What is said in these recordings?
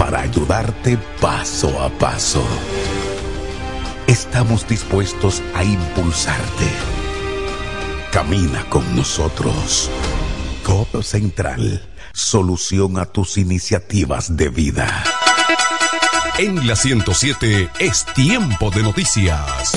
para ayudarte paso a paso. Estamos dispuestos a impulsarte. Camina con nosotros. Codo Central, solución a tus iniciativas de vida. En la 107 es tiempo de noticias.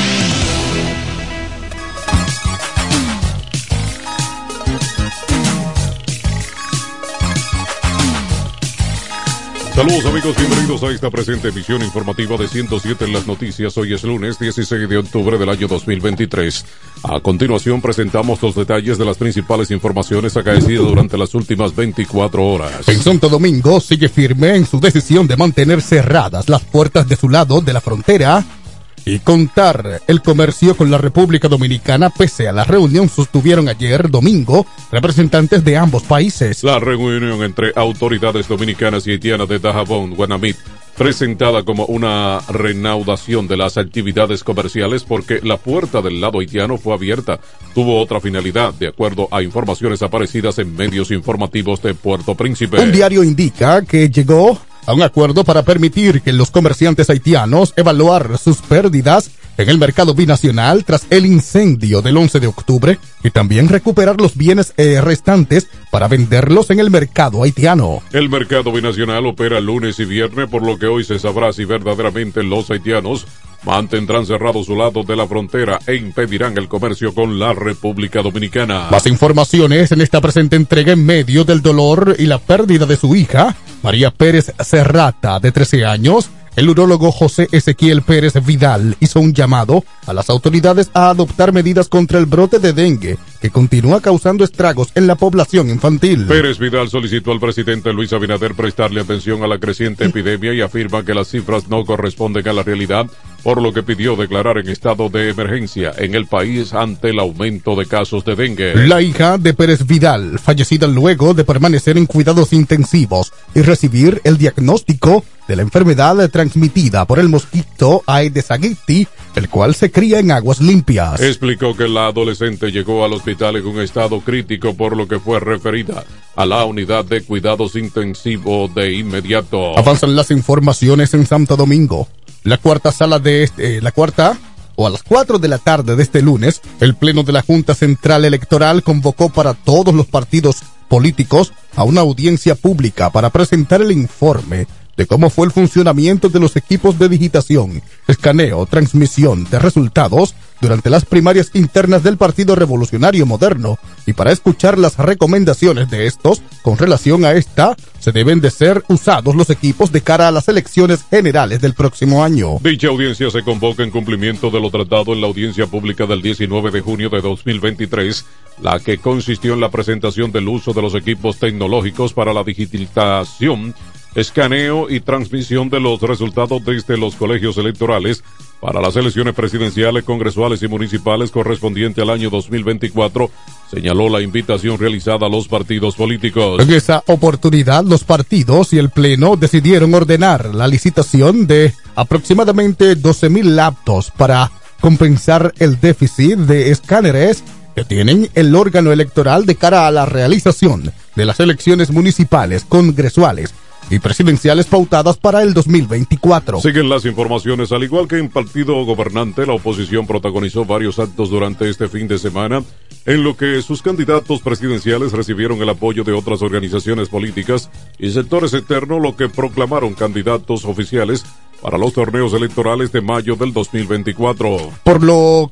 Saludos amigos, bienvenidos a esta presente emisión informativa de 107 en las noticias. Hoy es lunes 16 de octubre del año 2023. A continuación presentamos los detalles de las principales informaciones acaecidas durante las últimas 24 horas. En Santo Domingo sigue firme en su decisión de mantener cerradas las puertas de su lado de la frontera y contar el comercio con la República Dominicana pese a la reunión sostuvieron ayer domingo representantes de ambos países. La reunión entre autoridades dominicanas y haitianas de Dajabón, Guanamit, presentada como una renaudación de las actividades comerciales porque la puerta del lado haitiano fue abierta, tuvo otra finalidad, de acuerdo a informaciones aparecidas en medios informativos de Puerto Príncipe. Un diario indica que llegó a un acuerdo para permitir que los comerciantes haitianos evaluar sus pérdidas en el mercado binacional tras el incendio del 11 de octubre y también recuperar los bienes eh, restantes para venderlos en el mercado haitiano. El mercado binacional opera lunes y viernes, por lo que hoy se sabrá si verdaderamente los haitianos mantendrán cerrado su lado de la frontera e impedirán el comercio con la República Dominicana. Más informaciones en esta presente entrega en medio del dolor y la pérdida de su hija, María Pérez Serrata, de 13 años. El urólogo José Ezequiel Pérez Vidal hizo un llamado a las autoridades a adoptar medidas contra el brote de dengue que continúa causando estragos en la población infantil. Pérez Vidal solicitó al presidente Luis Abinader prestarle atención a la creciente epidemia y afirma que las cifras no corresponden a la realidad, por lo que pidió declarar en estado de emergencia en el país ante el aumento de casos de dengue. La hija de Pérez Vidal, fallecida luego de permanecer en cuidados intensivos y recibir el diagnóstico de la enfermedad transmitida por el mosquito Aedes aegypti, el cual se cría en aguas limpias. Explicó que la adolescente llegó al hospital en un estado crítico por lo que fue referida a la unidad de cuidados intensivos de inmediato. Avanzan las informaciones en Santo Domingo. La cuarta sala de este, eh, la cuarta o a las 4 de la tarde de este lunes, el Pleno de la Junta Central Electoral convocó para todos los partidos políticos a una audiencia pública para presentar el informe de cómo fue el funcionamiento de los equipos de digitación, escaneo, transmisión de resultados durante las primarias internas del Partido Revolucionario Moderno y para escuchar las recomendaciones de estos con relación a esta, se deben de ser usados los equipos de cara a las elecciones generales del próximo año. Dicha audiencia se convoca en cumplimiento de lo tratado en la audiencia pública del 19 de junio de 2023, la que consistió en la presentación del uso de los equipos tecnológicos para la digitalización escaneo y transmisión de los resultados desde los colegios electorales para las elecciones presidenciales, congresuales y municipales correspondiente al año 2024, señaló la invitación realizada a los partidos políticos. En esa oportunidad, los partidos y el Pleno decidieron ordenar la licitación de aproximadamente 12.000 laptops para compensar el déficit de escáneres que tienen el órgano electoral de cara a la realización de las elecciones municipales, congresuales y presidenciales pautadas para el 2024. Siguen las informaciones, al igual que en partido gobernante, la oposición protagonizó varios actos durante este fin de semana, en lo que sus candidatos presidenciales recibieron el apoyo de otras organizaciones políticas y sectores externos, lo que proclamaron candidatos oficiales para los torneos electorales de mayo del 2024. Por lo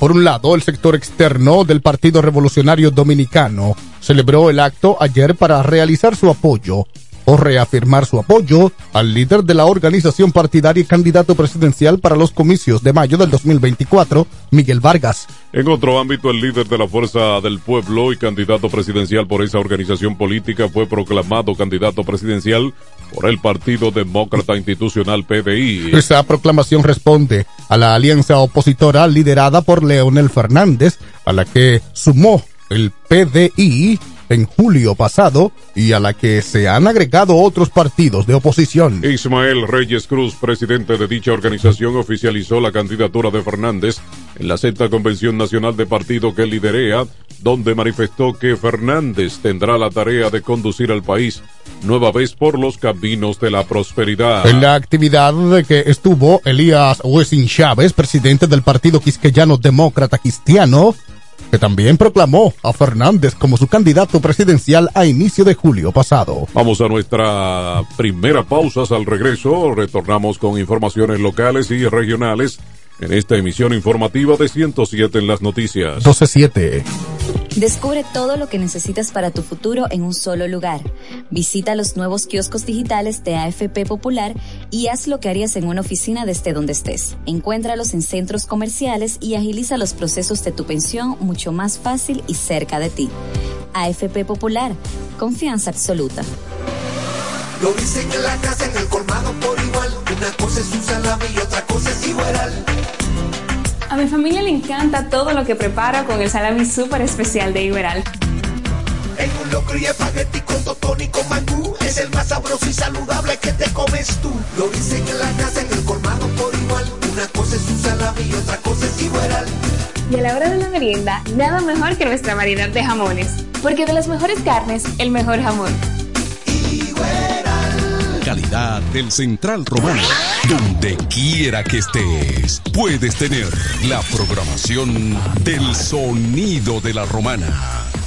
por un lado, el sector externo del Partido Revolucionario Dominicano celebró el acto ayer para realizar su apoyo o reafirmar su apoyo al líder de la organización partidaria y candidato presidencial para los comicios de mayo del 2024, Miguel Vargas. En otro ámbito, el líder de la Fuerza del Pueblo y candidato presidencial por esa organización política fue proclamado candidato presidencial por el Partido Demócrata Institucional PDI. Esa proclamación responde a la alianza opositora liderada por Leonel Fernández, a la que sumó el PDI en julio pasado y a la que se han agregado otros partidos de oposición. Ismael Reyes Cruz, presidente de dicha organización, oficializó la candidatura de Fernández en la sexta convención nacional de partido que liderea, donde manifestó que Fernández tendrá la tarea de conducir al país nueva vez por los caminos de la prosperidad. En la actividad de que estuvo Elías Wessing Chávez, presidente del Partido Quisqueyano Demócrata Cristiano, que también proclamó a Fernández como su candidato presidencial a inicio de julio pasado. Vamos a nuestra primera pausa. Al regreso retornamos con informaciones locales y regionales en esta emisión informativa de 107 en las noticias. 127. Descubre todo lo que necesitas para tu futuro en un solo lugar. Visita los nuevos kioscos digitales de AFP Popular y haz lo que harías en una oficina desde donde estés. Encuéntralos en centros comerciales y agiliza los procesos de tu pensión mucho más fácil y cerca de ti. AFP Popular, confianza absoluta. Lo dicen en la casa, en el colmado por igual. Una cosa es un salami y otra cosa es igual. A mi familia le encanta todo lo que preparo con el salami súper especial de Iberal. En un locro y espagueti con totón y con mangú Es el más sabroso y saludable que te comes tú. Lo dicen en la casa, en el colmado por igual. Una cosa es un salami y otra cosa es Iberal. Y a la hora de la merienda, nada mejor que nuestra variedad de jamones. Porque de las mejores carnes, el mejor jamón del Central Romano. Donde quiera que estés, puedes tener la programación del sonido de la romana.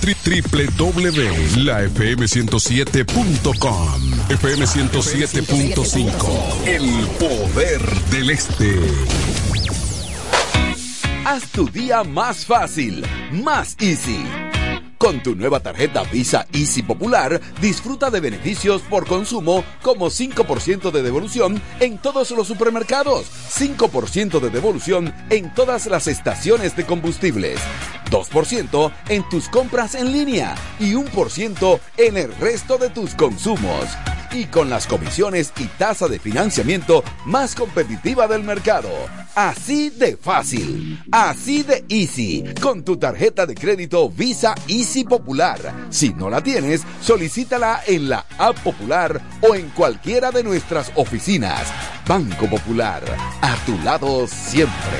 www.lafm107.com FM 107.5 El poder del este. Haz tu día más fácil, más easy. Con tu nueva tarjeta Visa Easy Popular, disfruta de beneficios por consumo como 5% de devolución en todos los supermercados, 5% de devolución en todas las estaciones de combustibles, 2% en tus compras en línea y 1% en el resto de tus consumos. Y con las comisiones y tasa de financiamiento más competitiva del mercado. Así de fácil, así de easy, con tu tarjeta de crédito Visa Easy Popular. Si no la tienes, solicítala en la app popular o en cualquiera de nuestras oficinas. Banco Popular, a tu lado siempre.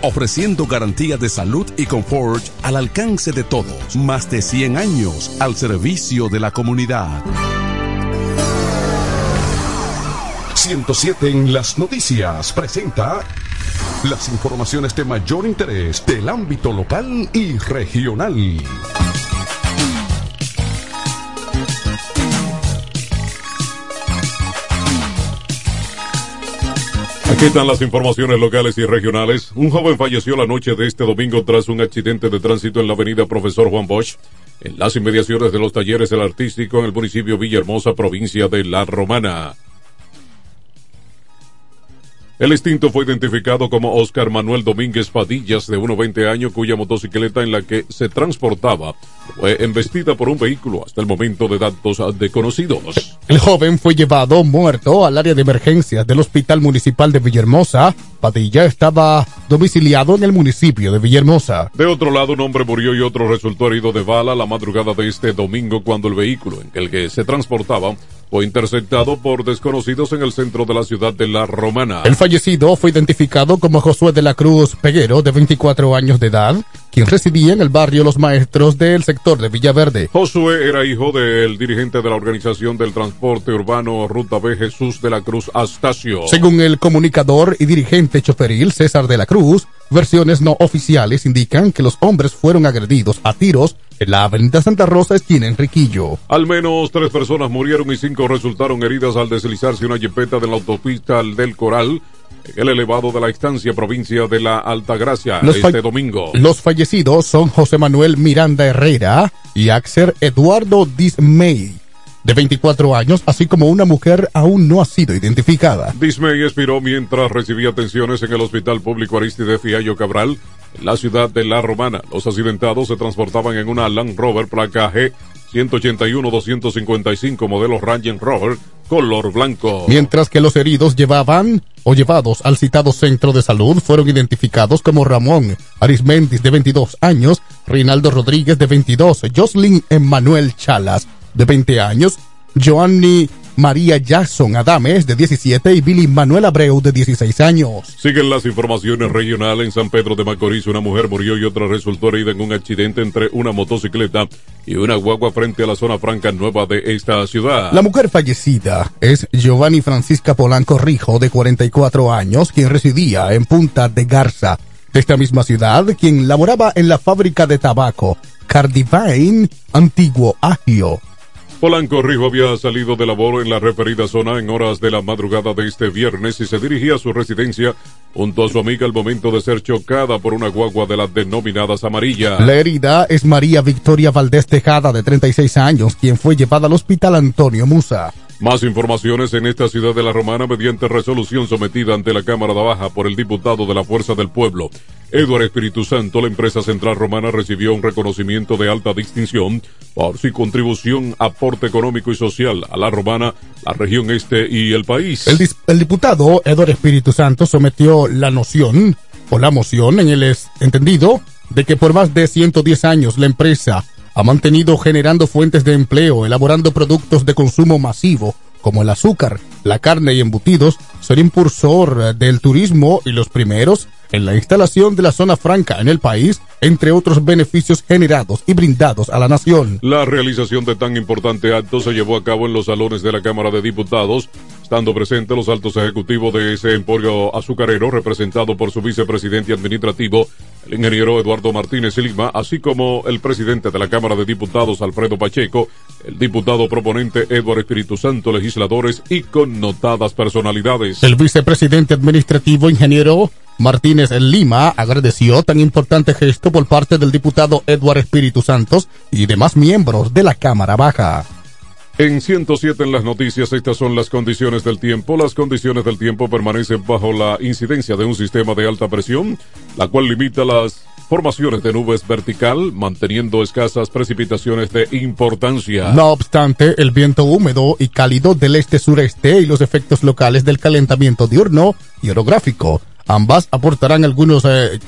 ofreciendo garantía de salud y confort al alcance de todos. Más de 100 años al servicio de la comunidad. 107 en las noticias presenta las informaciones de mayor interés del ámbito local y regional. Están las informaciones locales y regionales. Un joven falleció la noche de este domingo tras un accidente de tránsito en la avenida Profesor Juan Bosch, en las inmediaciones de los talleres del artístico en el municipio Villahermosa, provincia de La Romana. El extinto fue identificado como Oscar Manuel Domínguez Padillas, de 1,20 años, cuya motocicleta en la que se transportaba fue embestida por un vehículo hasta el momento de datos desconocidos. El joven fue llevado muerto al área de emergencias del Hospital Municipal de Villahermosa. Padilla estaba domiciliado en el municipio de Villahermosa. De otro lado, un hombre murió y otro resultó herido de bala la madrugada de este domingo cuando el vehículo en el que se transportaba fue interceptado por desconocidos en el centro de la ciudad de La Romana. El fallecido fue identificado como Josué de la Cruz Peguero, de 24 años de edad, quien residía en el barrio Los Maestros del sector de Villaverde. Josué era hijo del dirigente de la Organización del Transporte Urbano Ruta B, Jesús de la Cruz Astacio. Según el comunicador y dirigente choferil César de la Cruz, versiones no oficiales indican que los hombres fueron agredidos a tiros en la avenida Santa Rosa, esquina Enriquillo. Al menos tres personas murieron y cinco resultaron heridas al deslizarse una jipeta de la autopista del Coral el elevado de la estancia provincia de la Altagracia este domingo. Los fallecidos son José Manuel Miranda Herrera y Axel Eduardo Dismay de 24 años, así como una mujer aún no ha sido identificada. Dismay expiró mientras recibía atenciones en el Hospital Público Aristide Fiallo Cabral, en la ciudad de La Romana. Los accidentados se transportaban en una Land Rover placa G 181-255 modelo Range Rover color blanco. Mientras que los heridos llevaban o llevados al citado centro de salud fueron identificados como Ramón Arismendis de 22 años, Reinaldo Rodríguez de 22, Jocelyn Emmanuel Chalas de 20 años, Joanny María Jackson Adames, de 17, y Billy Manuel Abreu, de 16 años. Siguen las informaciones regionales. En San Pedro de Macorís, una mujer murió y otra resultó herida en un accidente entre una motocicleta y una guagua frente a la zona franca nueva de esta ciudad. La mujer fallecida es Giovanni Francisca Polanco Rijo, de 44 años, quien residía en Punta de Garza, de esta misma ciudad, quien laboraba en la fábrica de tabaco Cardivine Antiguo Agio. Polanco Rijo había salido de labor en la referida zona en horas de la madrugada de este viernes y se dirigía a su residencia junto a su amiga al momento de ser chocada por una guagua de las denominadas amarillas. La herida es María Victoria Valdés Tejada, de 36 años, quien fue llevada al hospital Antonio Musa. Más informaciones en esta ciudad de la Romana mediante resolución sometida ante la Cámara de Baja por el diputado de la Fuerza del Pueblo. Eduardo Espíritu Santo, la empresa central romana recibió un reconocimiento de alta distinción por su contribución, aporte económico y social a la romana, la región este y el país. El, diputado Eduardo Espíritu Santo sometió la noción o la moción en el entendido de que por más de 110 años la empresa ha mantenido generando fuentes de empleo, elaborando productos de consumo masivo, como el azúcar, la carne y embutidos, ser impulsor del turismo y los primeros en la instalación de la zona franca en el país, entre otros beneficios generados y brindados a la nación. La realización de tan importante acto se llevó a cabo en los salones de la Cámara de Diputados, estando presentes los altos ejecutivos de ese emporio azucarero, representado por su vicepresidente administrativo, el ingeniero Eduardo Martínez Lima, así como el presidente de la Cámara de Diputados, Alfredo Pacheco, el diputado proponente Eduardo Espíritu Santo, legisladores y connotadas personalidades. El vicepresidente administrativo, ingeniero Martínez Lima agradeció tan importante gesto por parte del diputado Eduardo Espíritu Santos y demás miembros de la Cámara Baja. En 107 en las noticias, estas son las condiciones del tiempo. Las condiciones del tiempo permanecen bajo la incidencia de un sistema de alta presión, la cual limita las formaciones de nubes vertical, manteniendo escasas precipitaciones de importancia. No obstante, el viento húmedo y cálido del este-sureste y los efectos locales del calentamiento diurno y orográfico, ambas aportarán algunos eh,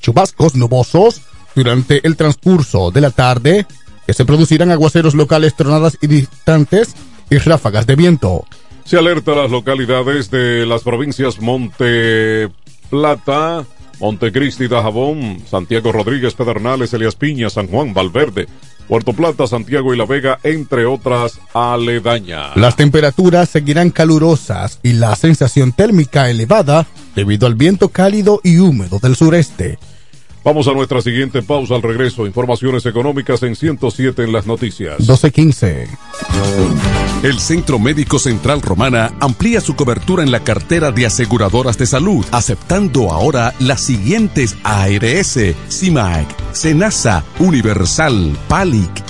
chubascos nubosos durante el transcurso de la tarde, que se producirán aguaceros locales, tronadas y distantes y ráfagas de viento. Se alerta a las localidades de las provincias Monte Plata, Montecristi, Dajabón, Santiago Rodríguez, Pedernales, Elias Piña, San Juan, Valverde, Puerto Plata, Santiago y La Vega, entre otras aledañas. Las temperaturas seguirán calurosas y la sensación térmica elevada debido al viento cálido y húmedo del sureste. Vamos a nuestra siguiente pausa al regreso. Informaciones económicas en 107 en las noticias. 1215. El Centro Médico Central Romana amplía su cobertura en la cartera de aseguradoras de salud, aceptando ahora las siguientes ARS, CIMAC, SENASA, Universal, PALIC,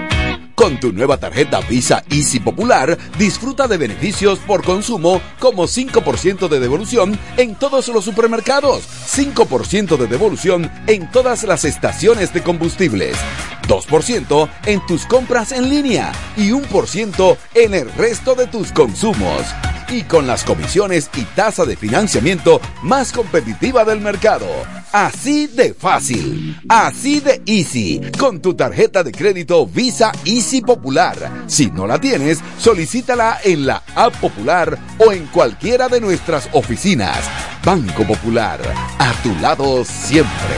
Con tu nueva tarjeta Visa Easy Popular, disfruta de beneficios por consumo como 5% de devolución en todos los supermercados, 5% de devolución en todas las estaciones de combustibles, 2% en tus compras en línea y 1% en el resto de tus consumos. Y con las comisiones y tasa de financiamiento más competitiva del mercado. Así de fácil, así de easy, con tu tarjeta de crédito Visa Easy Popular. Si no la tienes, solicítala en la App Popular o en cualquiera de nuestras oficinas. Banco Popular, a tu lado siempre.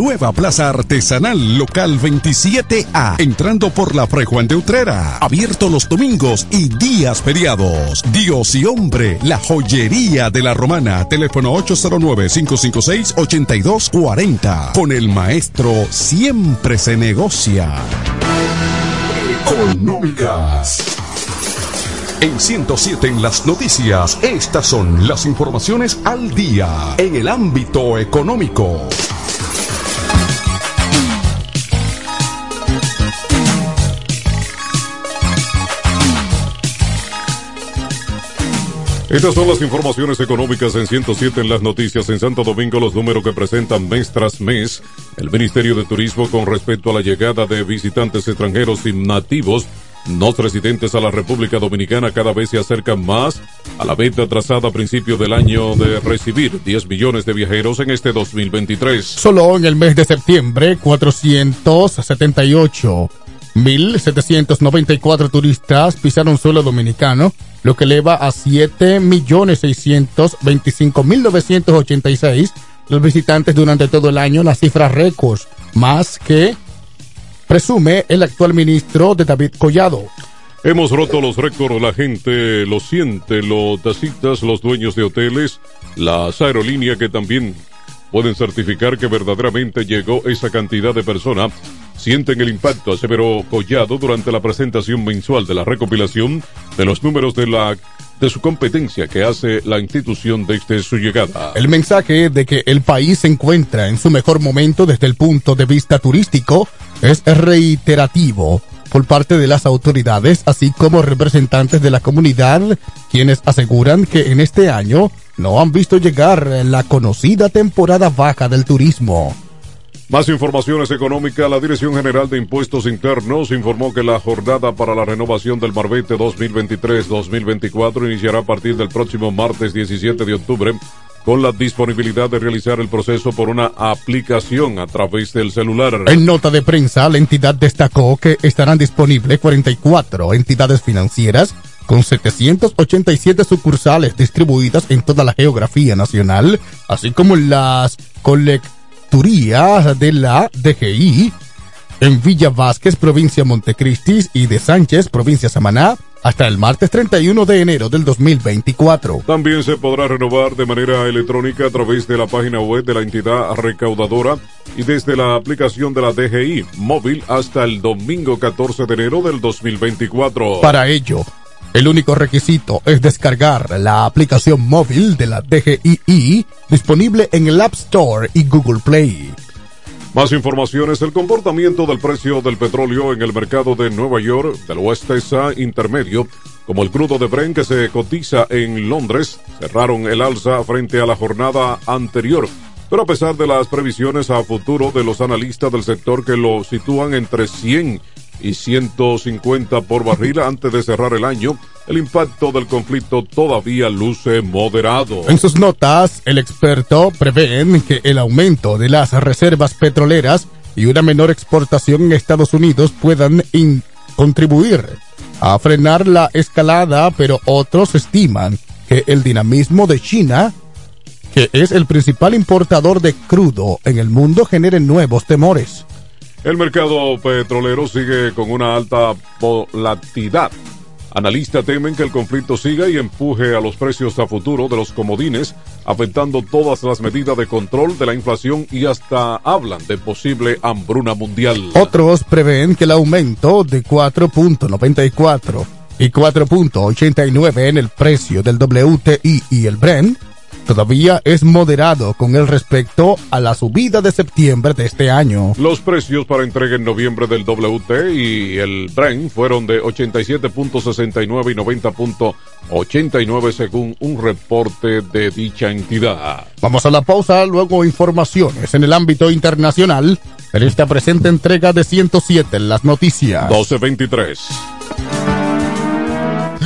nueva Plaza Artesanal Local 27A, entrando por la Fray de Utrera. Abierto los domingos y días feriados. Dios y hombre, la joyería de la romana. Teléfono 809-556-8240. Con el maestro siempre se negocia. Económicas. En 107 en las noticias, estas son las informaciones al día en el ámbito económico. Estas son las informaciones económicas en 107 en las noticias. En Santo Domingo, los números que presentan mes tras mes el Ministerio de Turismo con respecto a la llegada de visitantes extranjeros y nativos no residentes a la República Dominicana cada vez se acercan más a la venta trazada a principio del año de recibir 10 millones de viajeros en este 2023. Solo en el mes de septiembre, 478 1.794 turistas pisaron suelo dominicano, lo que eleva a 7.625.986 los visitantes durante todo el año, la cifra récord, más que presume el actual ministro de David Collado. Hemos roto los récords, la gente lo siente, los tacitas, los dueños de hoteles, las aerolíneas que también pueden certificar que verdaderamente llegó esa cantidad de personas. Sienten el impacto, aseveró Collado durante la presentación mensual de la recopilación de los números de la de su competencia que hace la institución desde su llegada. El mensaje de que el país se encuentra en su mejor momento desde el punto de vista turístico es reiterativo por parte de las autoridades, así como representantes de la comunidad, quienes aseguran que en este año no han visto llegar la conocida temporada baja del turismo. Más informaciones económicas. La Dirección General de Impuestos Internos informó que la jornada para la renovación del Marbete 2023-2024 iniciará a partir del próximo martes 17 de octubre con la disponibilidad de realizar el proceso por una aplicación a través del celular. En nota de prensa, la entidad destacó que estarán disponibles 44 entidades financieras con 787 sucursales distribuidas en toda la geografía nacional, así como las de la DGI en Villa Vázquez, provincia Montecristi, y de Sánchez, provincia Samaná, hasta el martes 31 de enero del 2024. También se podrá renovar de manera electrónica a través de la página web de la entidad recaudadora y desde la aplicación de la DGI móvil hasta el domingo 14 de enero del 2024. Para ello, el único requisito es descargar la aplicación móvil de la DGII disponible en el App Store y Google Play. Más informaciones, el comportamiento del precio del petróleo en el mercado de Nueva York del West Texas intermedio, como el crudo de Brent que se cotiza en Londres, cerraron el alza frente a la jornada anterior. Pero a pesar de las previsiones a futuro de los analistas del sector que lo sitúan entre 100 y 150 por barril antes de cerrar el año, el impacto del conflicto todavía luce moderado. En sus notas, el experto prevé que el aumento de las reservas petroleras y una menor exportación en Estados Unidos puedan contribuir a frenar la escalada, pero otros estiman que el dinamismo de China, que es el principal importador de crudo en el mundo, genere nuevos temores. El mercado petrolero sigue con una alta volatilidad. Analistas temen que el conflicto siga y empuje a los precios a futuro de los comodines, afectando todas las medidas de control de la inflación y hasta hablan de posible hambruna mundial. Otros prevén que el aumento de 4.94 y 4.89 en el precio del WTI y el Brent todavía es moderado con el respecto a la subida de septiembre de este año. Los precios para entrega en noviembre del WT y el Brent fueron de 87.69 y 90.89 según un reporte de dicha entidad. Vamos a la pausa, luego informaciones en el ámbito internacional en esta presente entrega de 107 en las noticias. 1223.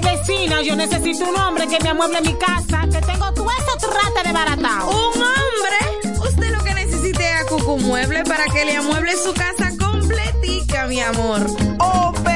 vecina, yo necesito un hombre que me amueble mi casa, que tengo todo eso trata de baratado. ¿Un hombre? Usted lo que necesite es a Cucu Mueble para que le amueble su casa completica, mi amor. Oh, pero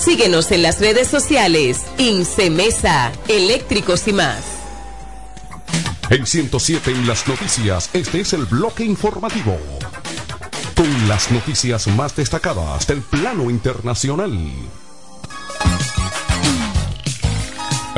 Síguenos en las redes sociales. Incemesa, eléctricos y más. En 107 en las noticias, este es el bloque informativo. Con las noticias más destacadas del plano internacional.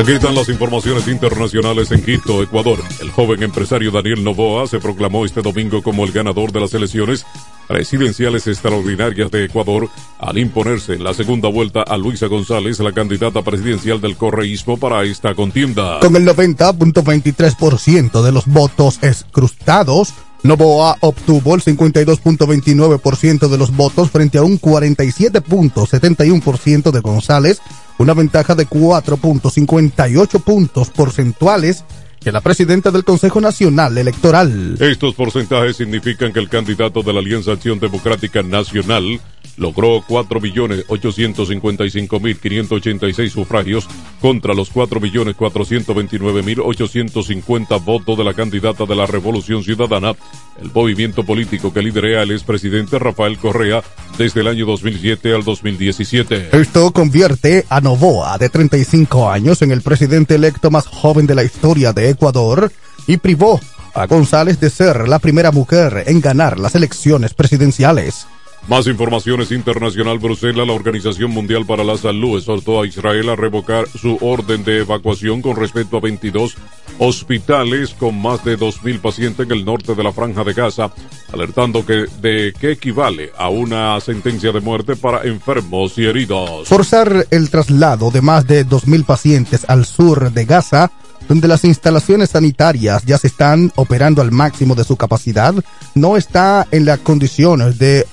Aquí están las informaciones internacionales en Quito, Ecuador. El joven empresario Daniel Novoa se proclamó este domingo como el ganador de las elecciones presidenciales extraordinarias de Ecuador al imponerse en la segunda vuelta a Luisa González, la candidata presidencial del correísmo para esta contienda. Con el 90.23% de los votos escrustados, Novoa obtuvo el 52.29% de los votos frente a un 47.71% de González, una ventaja de 4.58 puntos porcentuales que la presidenta del Consejo Nacional Electoral. Estos porcentajes significan que el candidato de la Alianza Acción Democrática Nacional logró 4.855.586 sufragios contra los 4.429.850 votos de la candidata de la Revolución Ciudadana, el movimiento político que lidera el expresidente Rafael Correa desde el año 2007 al 2017. Esto convierte a Novoa, de 35 años, en el presidente electo más joven de la historia de Ecuador y privó a González de ser la primera mujer en ganar las elecciones presidenciales. Más informaciones internacional. Bruselas, la Organización Mundial para la Salud, exhortó a Israel a revocar su orden de evacuación con respecto a 22 hospitales con más de 2.000 pacientes en el norte de la Franja de Gaza, alertando que de que equivale a una sentencia de muerte para enfermos y heridos. Forzar el traslado de más de 2.000 pacientes al sur de Gaza donde las instalaciones sanitarias ya se están operando al máximo de su capacidad, no está en las condiciones de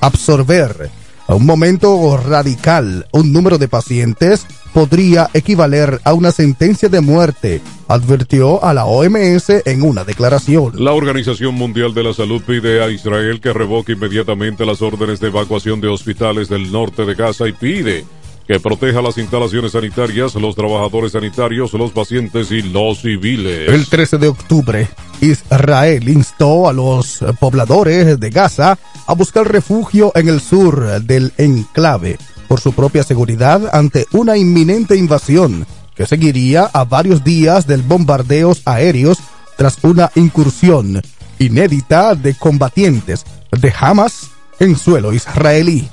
absorber a un momento radical un número de pacientes podría equivaler a una sentencia de muerte, advirtió a la OMS en una declaración. La Organización Mundial de la Salud pide a Israel que revoque inmediatamente las órdenes de evacuación de hospitales del norte de Gaza y pide que proteja las instalaciones sanitarias, los trabajadores sanitarios, los pacientes y los civiles. El 13 de octubre, Israel instó a los pobladores de Gaza a buscar refugio en el sur del enclave por su propia seguridad ante una inminente invasión que seguiría a varios días del bombardeos aéreos tras una incursión inédita de combatientes de Hamas en suelo israelí.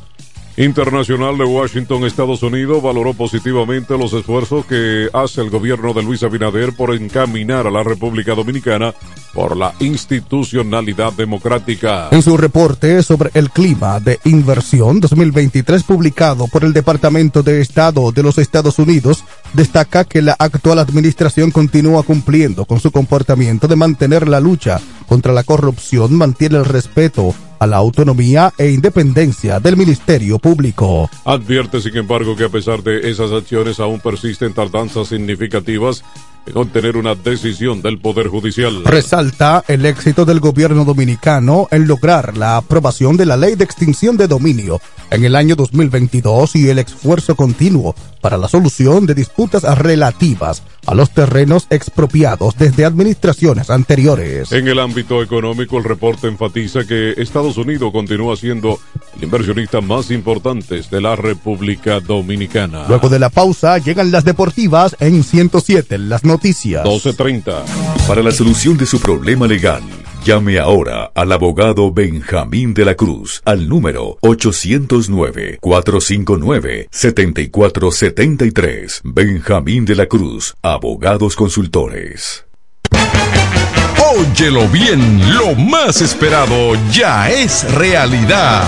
Internacional de Washington, Estados Unidos, valoró positivamente los esfuerzos que hace el gobierno de Luis Abinader por encaminar a la República Dominicana por la institucionalidad democrática. En su reporte sobre el clima de inversión 2023 publicado por el Departamento de Estado de los Estados Unidos, destaca que la actual administración continúa cumpliendo con su comportamiento de mantener la lucha contra la corrupción, mantiene el respeto a la autonomía e independencia del Ministerio Público. Advierte, sin embargo, que a pesar de esas acciones aún persisten tardanzas significativas en obtener una decisión del Poder Judicial. Resalta el éxito del gobierno dominicano en lograr la aprobación de la ley de extinción de dominio en el año 2022 y el esfuerzo continuo para la solución de disputas relativas a los terrenos expropiados desde administraciones anteriores. En el ámbito económico, el reporte enfatiza que Estados Unidos continúa siendo el inversionista más importante de la República Dominicana. Luego de la pausa, llegan las deportivas en 107, las noticias. 12.30. Para la solución de su problema legal, llame ahora al abogado Benjamín de la Cruz al número 809-459-7473. Benjamín de la Cruz, abogados consultores. Óyelo bien, lo más esperado ya es realidad.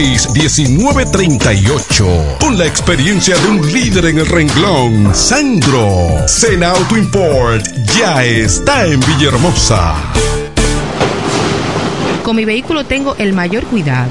809-866-1938. Con la experiencia de un líder en el renglón, Sandro. Sena Auto Import ya está en Villahermosa. Con mi vehículo tengo el mayor cuidado.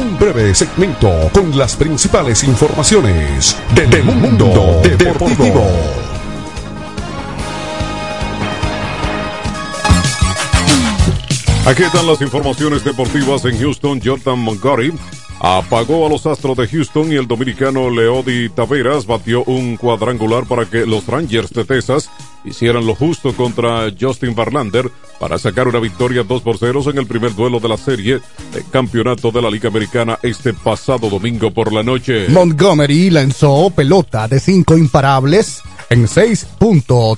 breve segmento con las principales informaciones del mundo deportivo. Aquí están las informaciones deportivas en Houston. Jordan Montgomery apagó a los Astros de Houston y el dominicano Leody Taveras batió un cuadrangular para que los Rangers de Texas hicieran lo justo contra Justin Verlander para sacar una victoria 2 por 0 en el primer duelo de la serie de campeonato de la Liga Americana este pasado domingo por la noche. Montgomery lanzó pelota de cinco imparables en 6.3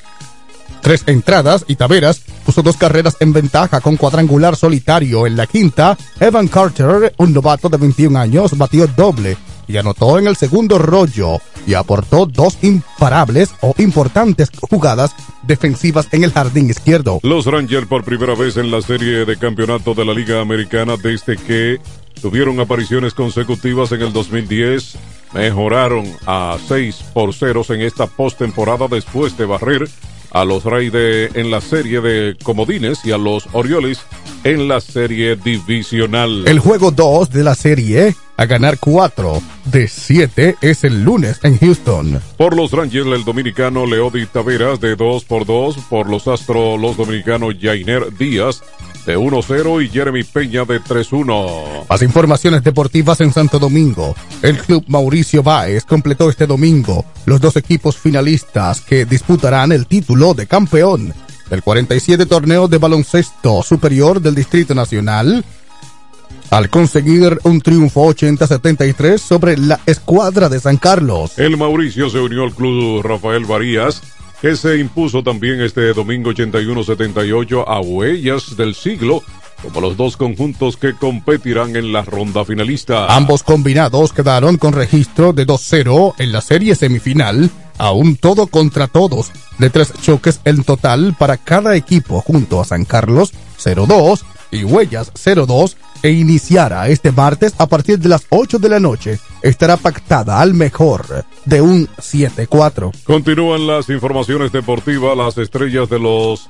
tres entradas y Taveras puso dos carreras en ventaja con cuadrangular solitario. En la quinta, Evan Carter, un novato de 21 años, batió doble y anotó en el segundo rollo y aportó dos imparables o importantes jugadas defensivas en el jardín izquierdo. Los Rangers por primera vez en la serie de campeonato de la Liga Americana desde que tuvieron apariciones consecutivas en el 2010 mejoraron a 6 por 0 en esta postemporada después de barrer a los Raiders en la serie de comodines y a los Orioles en la serie divisional. El juego 2 de la serie a ganar 4 de 7 es el lunes en Houston. Por los Rangers, el dominicano Leody Taveras de 2 por 2. Por los Astros, los dominicanos Jainer Díaz de 1-0 y Jeremy Peña de 3-1. Más informaciones deportivas en Santo Domingo. El club Mauricio Báez completó este domingo los dos equipos finalistas que disputarán el título de campeón del 47 torneo de baloncesto superior del Distrito Nacional al conseguir un triunfo 80-73 sobre la escuadra de San Carlos. El Mauricio se unió al club Rafael Varías que se impuso también este domingo 81-78 a Huellas del Siglo como los dos conjuntos que competirán en la ronda finalista. Ambos combinados quedaron con registro de 2-0 en la serie semifinal, a un todo contra todos, de tres choques en total para cada equipo junto a San Carlos 0-2 y Huellas 0-2 e iniciará este martes a partir de las 8 de la noche. Estará pactada al mejor de un 7-4. Continúan las informaciones deportivas. Las estrellas de los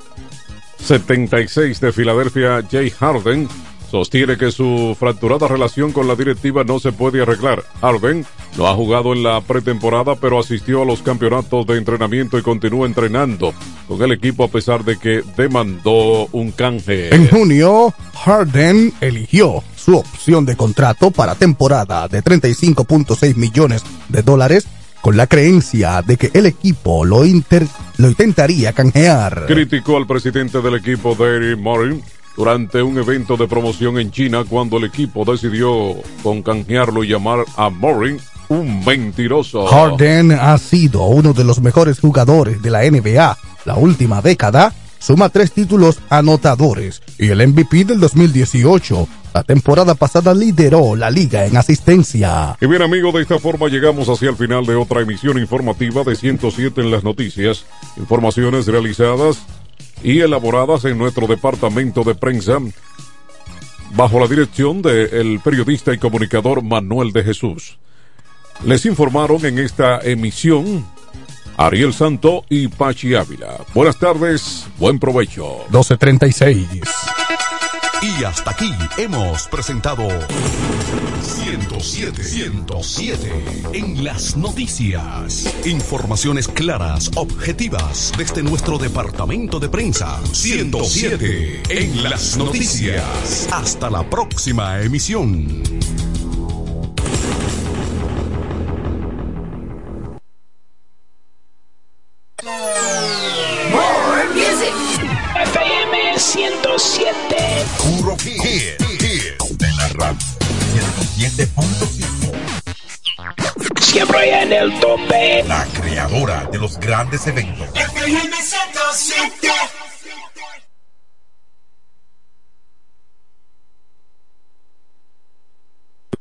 76 de Filadelfia, Jay Harden, sostiene que su fracturada relación con la directiva no se puede arreglar. Harden no ha jugado en la pretemporada, pero asistió a los campeonatos de entrenamiento y continúa entrenando con el equipo a pesar de que demandó un canje. En junio, Harden eligió su opción de contrato para temporada de 35.6 millones de dólares con la creencia de que el equipo lo, inter, lo intentaría canjear. Criticó al presidente del equipo, Derry Morin, durante un evento de promoción en China cuando el equipo decidió con canjearlo y llamar a Morin un mentiroso. Harden ha sido uno de los mejores jugadores de la NBA la última década. Suma tres títulos anotadores y el MVP del 2018. La temporada pasada lideró la liga en asistencia. Y bien amigos, de esta forma llegamos hacia el final de otra emisión informativa de 107 en las noticias. Informaciones realizadas y elaboradas en nuestro departamento de prensa bajo la dirección del periodista y comunicador Manuel de Jesús. Les informaron en esta emisión Ariel Santo y Pachi Ávila. Buenas tardes, buen provecho. 1236. Y hasta aquí hemos presentado 107, 107 en las noticias. Informaciones claras, objetivas desde nuestro departamento de prensa. 107 en las noticias. Hasta la próxima emisión. More music. FM 107. Puro hit, hit de la radio. 107.5. Siempre en el tope. La creadora de los grandes eventos. FM 107.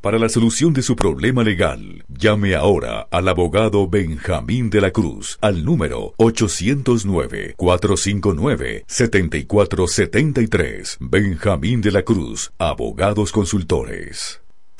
Para la solución de su problema legal, llame ahora al abogado Benjamín de la Cruz al número 809-459-7473. Benjamín de la Cruz, abogados consultores.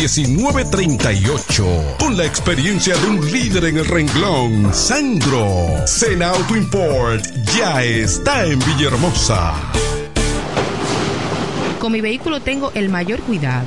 809-866-1938. Con la experiencia de un líder en el renglón, Sandro. Sena Auto Import ya está en Villahermosa. Con mi vehículo tengo el mayor cuidado.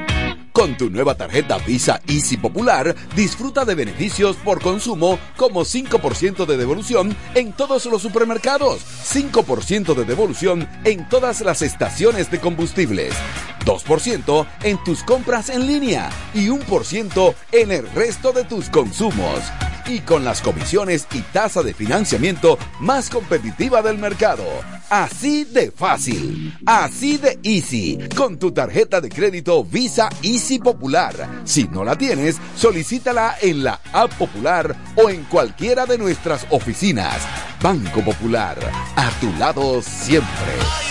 Con tu nueva tarjeta Visa Easy Popular, disfruta de beneficios por consumo como 5% de devolución en todos los supermercados, 5% de devolución en todas las estaciones de combustibles, 2% en tus compras en línea y 1% en el resto de tus consumos. Y con las comisiones y tasa de financiamiento más competitiva del mercado. Así de fácil, así de easy, con tu tarjeta de crédito Visa Easy Popular. Si no la tienes, solicítala en la App Popular o en cualquiera de nuestras oficinas. Banco Popular, a tu lado siempre.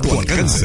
tu alcance.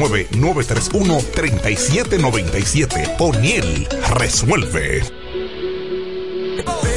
809-931-3797. O'Neill resuelve.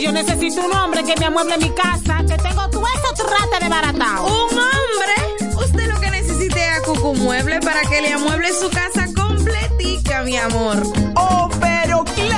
yo necesito un hombre que me amueble mi casa, que tengo todo eso trata de baratao. ¿Un hombre? Usted lo que necesite es a Cucumueble para que le amueble su casa completica, mi amor. Oh, pero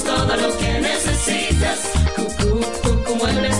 Tenemos todo lo que necesitas. Cucú, cucú, muebles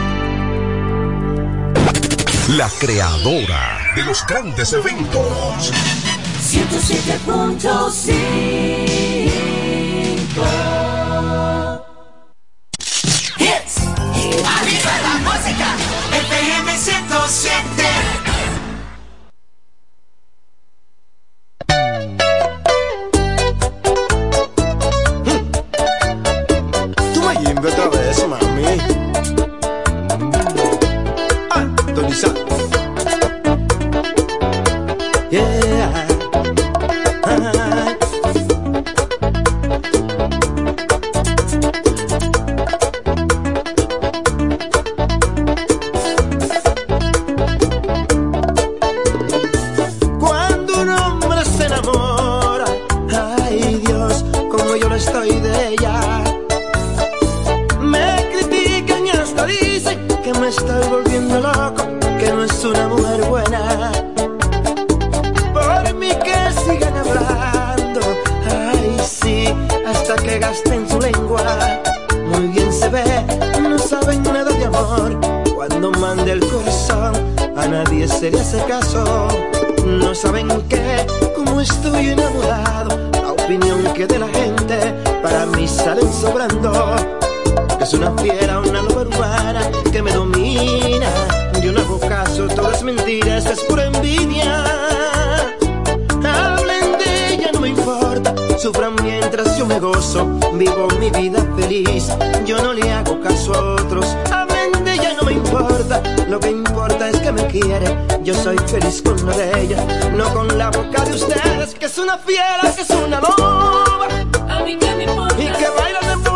La creadora de los grandes eventos. 107.5 saben que, como estoy enamorado, la opinión que de la gente para mí salen sobrando. Es una fiera, una loba urbana que me domina. Yo no hago caso, todas mentiras, es pura envidia. Hablen de ella, no me importa. Sufran mientras yo me gozo. Vivo mi vida feliz. Yo no le hago caso a otros. Importa. Lo que importa es que me quiere. Yo soy feliz con la de ella. No con la boca de ustedes, que es una fiera, que es una loba. A mí que me importa. Y que baila de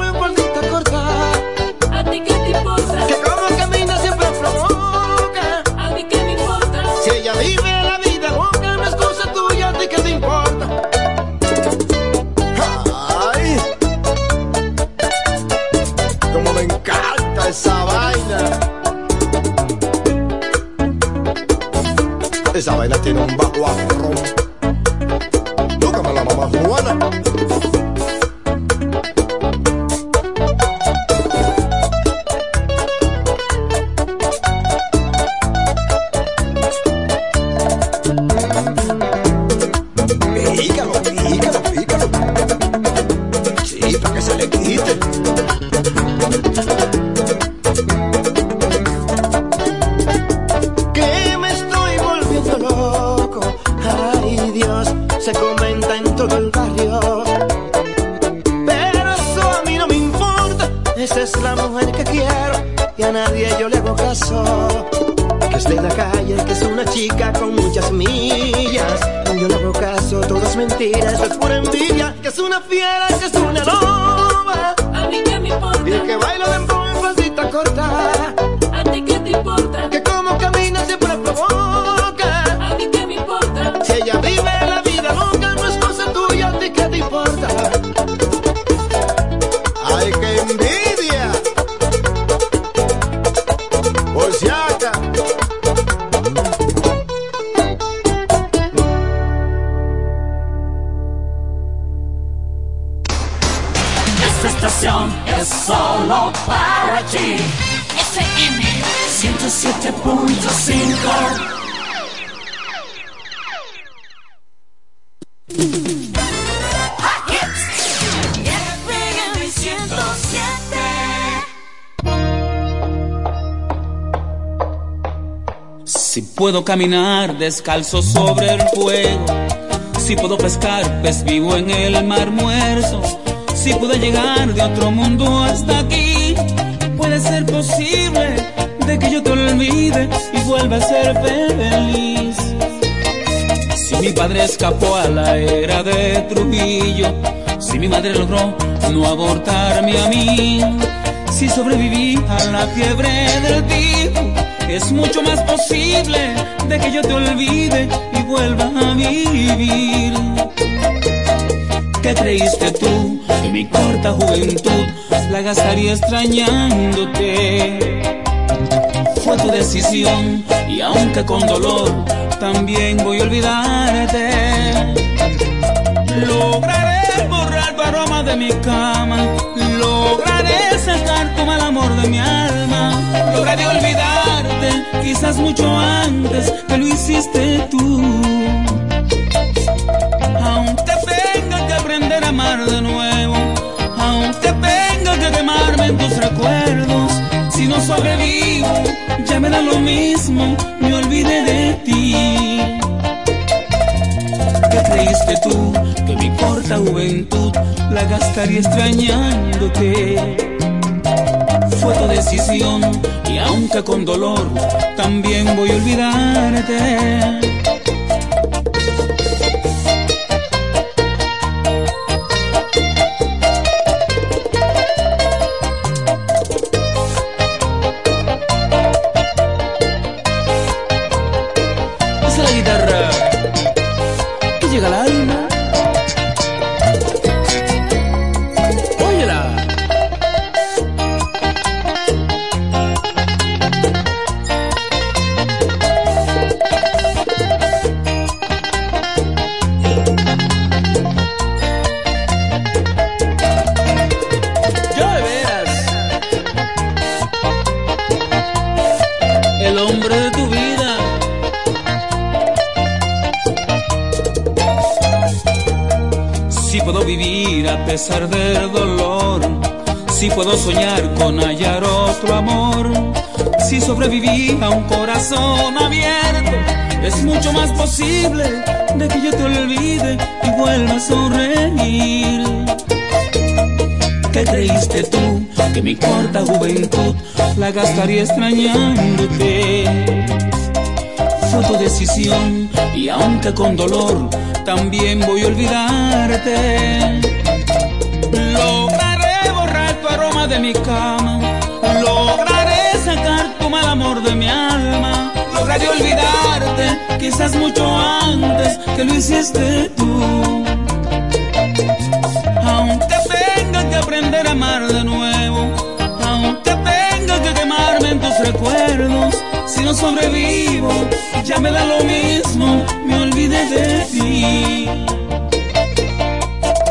puedo caminar descalzo sobre el fuego, si puedo pescar pez vivo en el mar muerto, si puedo llegar de otro mundo hasta aquí, puede ser posible de que yo te olvide y vuelva a ser feliz. Si mi padre escapó a la era de Trujillo, si mi madre logró no abortarme a mí, si sobreviví a la fiebre del tifo, es mucho más posible de que yo te olvide y vuelva a vivir. ¿Qué creíste tú que mi corta juventud la gastaría extrañándote? Fue tu decisión y aunque con dolor también voy a olvidarte. Lograré borrar tu aroma de mi cama, lograré sacar tu mal amor de mi alma, lograré quizás mucho antes que lo hiciste tú. Aunque tenga que aprender a amar de nuevo, aunque tenga que quemarme en tus recuerdos, si no sobrevivo, ya me da lo mismo, me olvidé de ti. ¿Qué creíste tú que mi corta juventud la gastaría extrañándote? Fue tu decisión y aunque con dolor también voy a olvidarte. De que yo te olvide y vuelva a sonreír. ¿Qué creíste tú que mi corta juventud la gastaría extrañándote? Fue tu decisión y aunque con dolor también voy a olvidarte. Lograré borrar tu aroma de mi cama, lograré sacar tu mal amor de mi alma, lograré olvidarte quizás mucho antes que lo hiciste tú. Aunque tenga que aprender a amar de nuevo, aunque tenga que quemarme en tus recuerdos, si no sobrevivo, ya me da lo mismo, me olvidé de ti.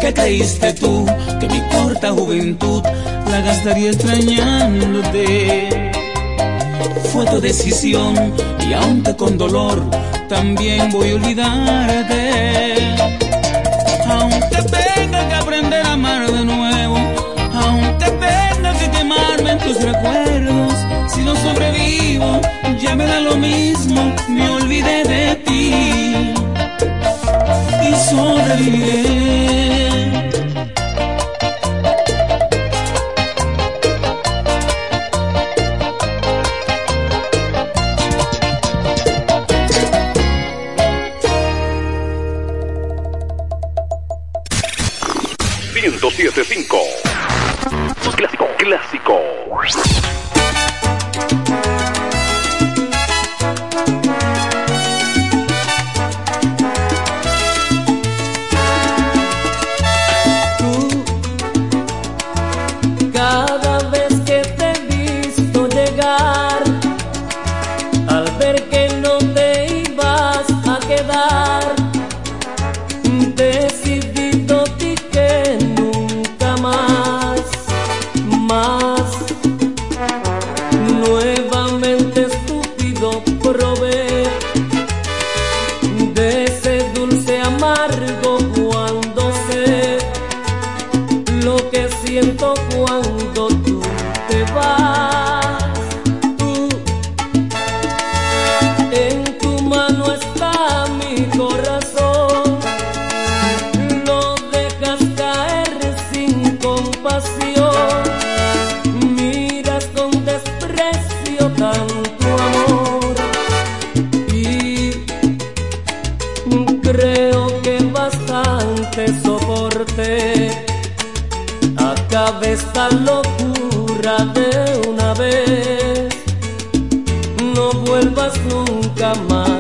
¿Qué creíste tú que mi corta juventud la gastaría extrañándote? Fue tu decisión y aunque con dolor también voy a olvidarte. Aunque tenga que aprender a amar de nuevo, aunque tenga que quemarme en tus recuerdos, si no sobrevivo, ya me da lo mismo, me olvidé de ti y sobreviviré. no vuelvas nunca más.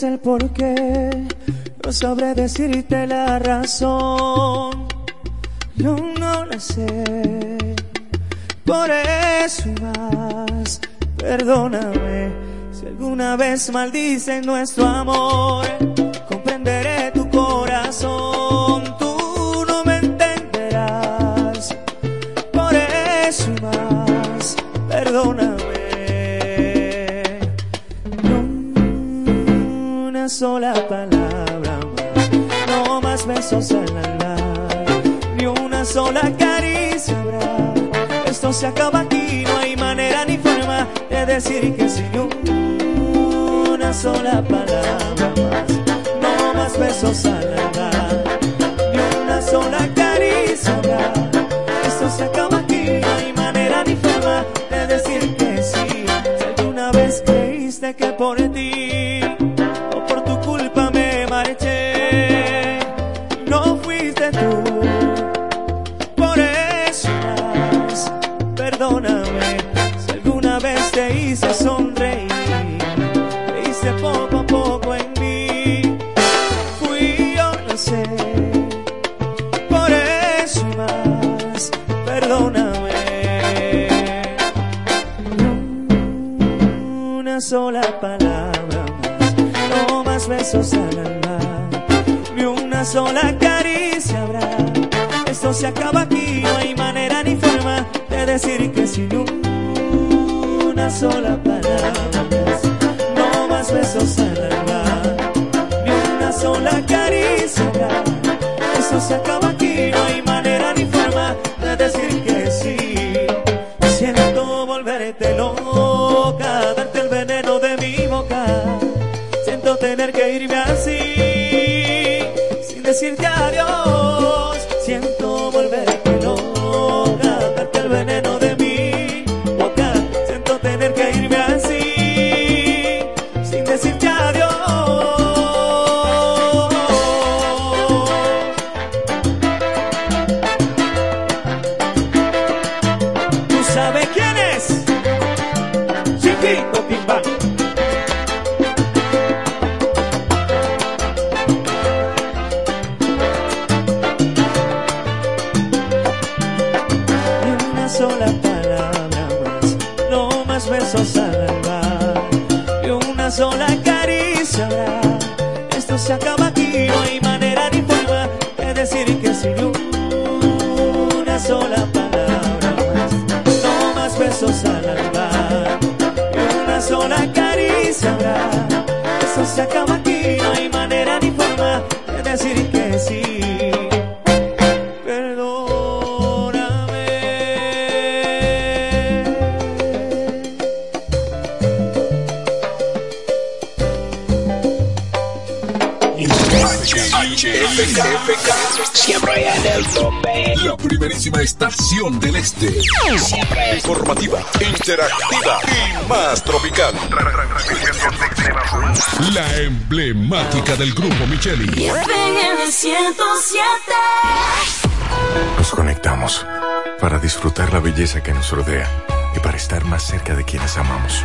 el por qué, no sabré decirte la razón. No, no la sé. Por eso más, perdóname si alguna vez maldice nuestro amor. acaba aquí, no hay manera ni forma de decir que sin una sola palabra. te hice sonreír, te hice poco a poco en mí. Fui yo, lo sé, por eso y más, perdóname. Una sola palabra más, no más besos al alma, ni una sola caricia habrá. Esto se acaba aquí, no hay manera ni forma de decir que si nunca una sola palabra, no más besos al alma, ni una sola caricia, eso se acaba. Siempre en el tope. La primerísima estación del este. Informativa, interactiva y más tropical. La emblemática del grupo Micheli. FM 107. Nos conectamos para disfrutar la belleza que nos rodea y para estar más cerca de quienes amamos.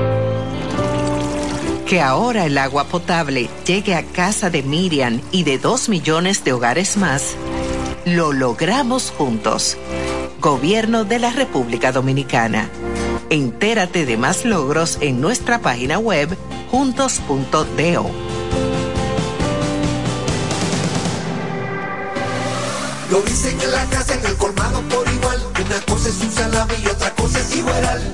Que ahora el agua potable llegue a casa de Miriam y de dos millones de hogares más, lo logramos juntos. Gobierno de la República Dominicana. Entérate de más logros en nuestra página web juntos.do. Lo dicen en la casa, en el colmado por igual. Una cosa es un salami y otra cosa es igual.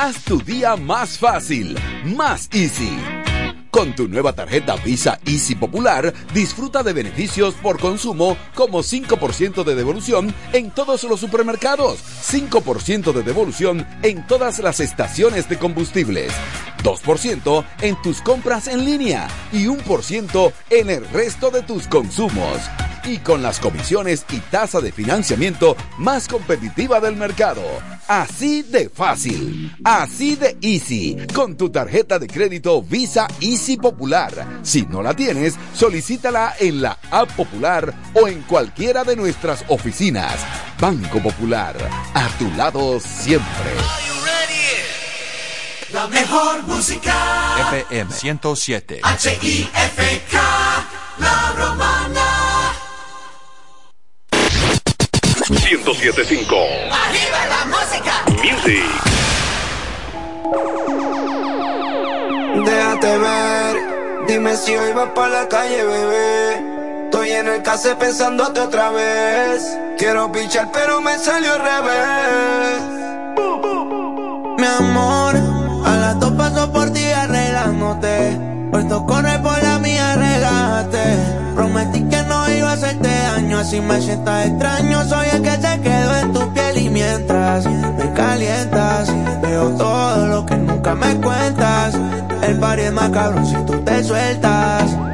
Haz tu día más fácil, más easy. Con tu nueva tarjeta Visa Easy Popular, disfruta de beneficios por consumo como 5% de devolución en todos los supermercados, 5% de devolución en todas las estaciones de combustibles, 2% en tus compras en línea y 1% en el resto de tus consumos. Y con las comisiones y tasa de financiamiento más competitiva del mercado. Así de fácil, así de easy, con tu tarjeta de crédito Visa Easy Popular. Si no la tienes, solicítala en la app popular o en cualquiera de nuestras oficinas. Banco Popular, a tu lado siempre. La mejor música. FM 107. H-I-F-K. La romana. 1075 Arriba la música. Music. Déjate ver, dime si hoy vas para la calle, bebé. Estoy en el case pensándote otra vez. Quiero pichar, pero me salió al revés. Mi amor, Puesto corre por la mía, relájate. Prometí que no iba a hacerte daño, así me sientas extraño. Soy el que se quedó en tu piel y mientras me calientas, veo todo lo que nunca me cuentas. El party es más cabrón si tú te sueltas.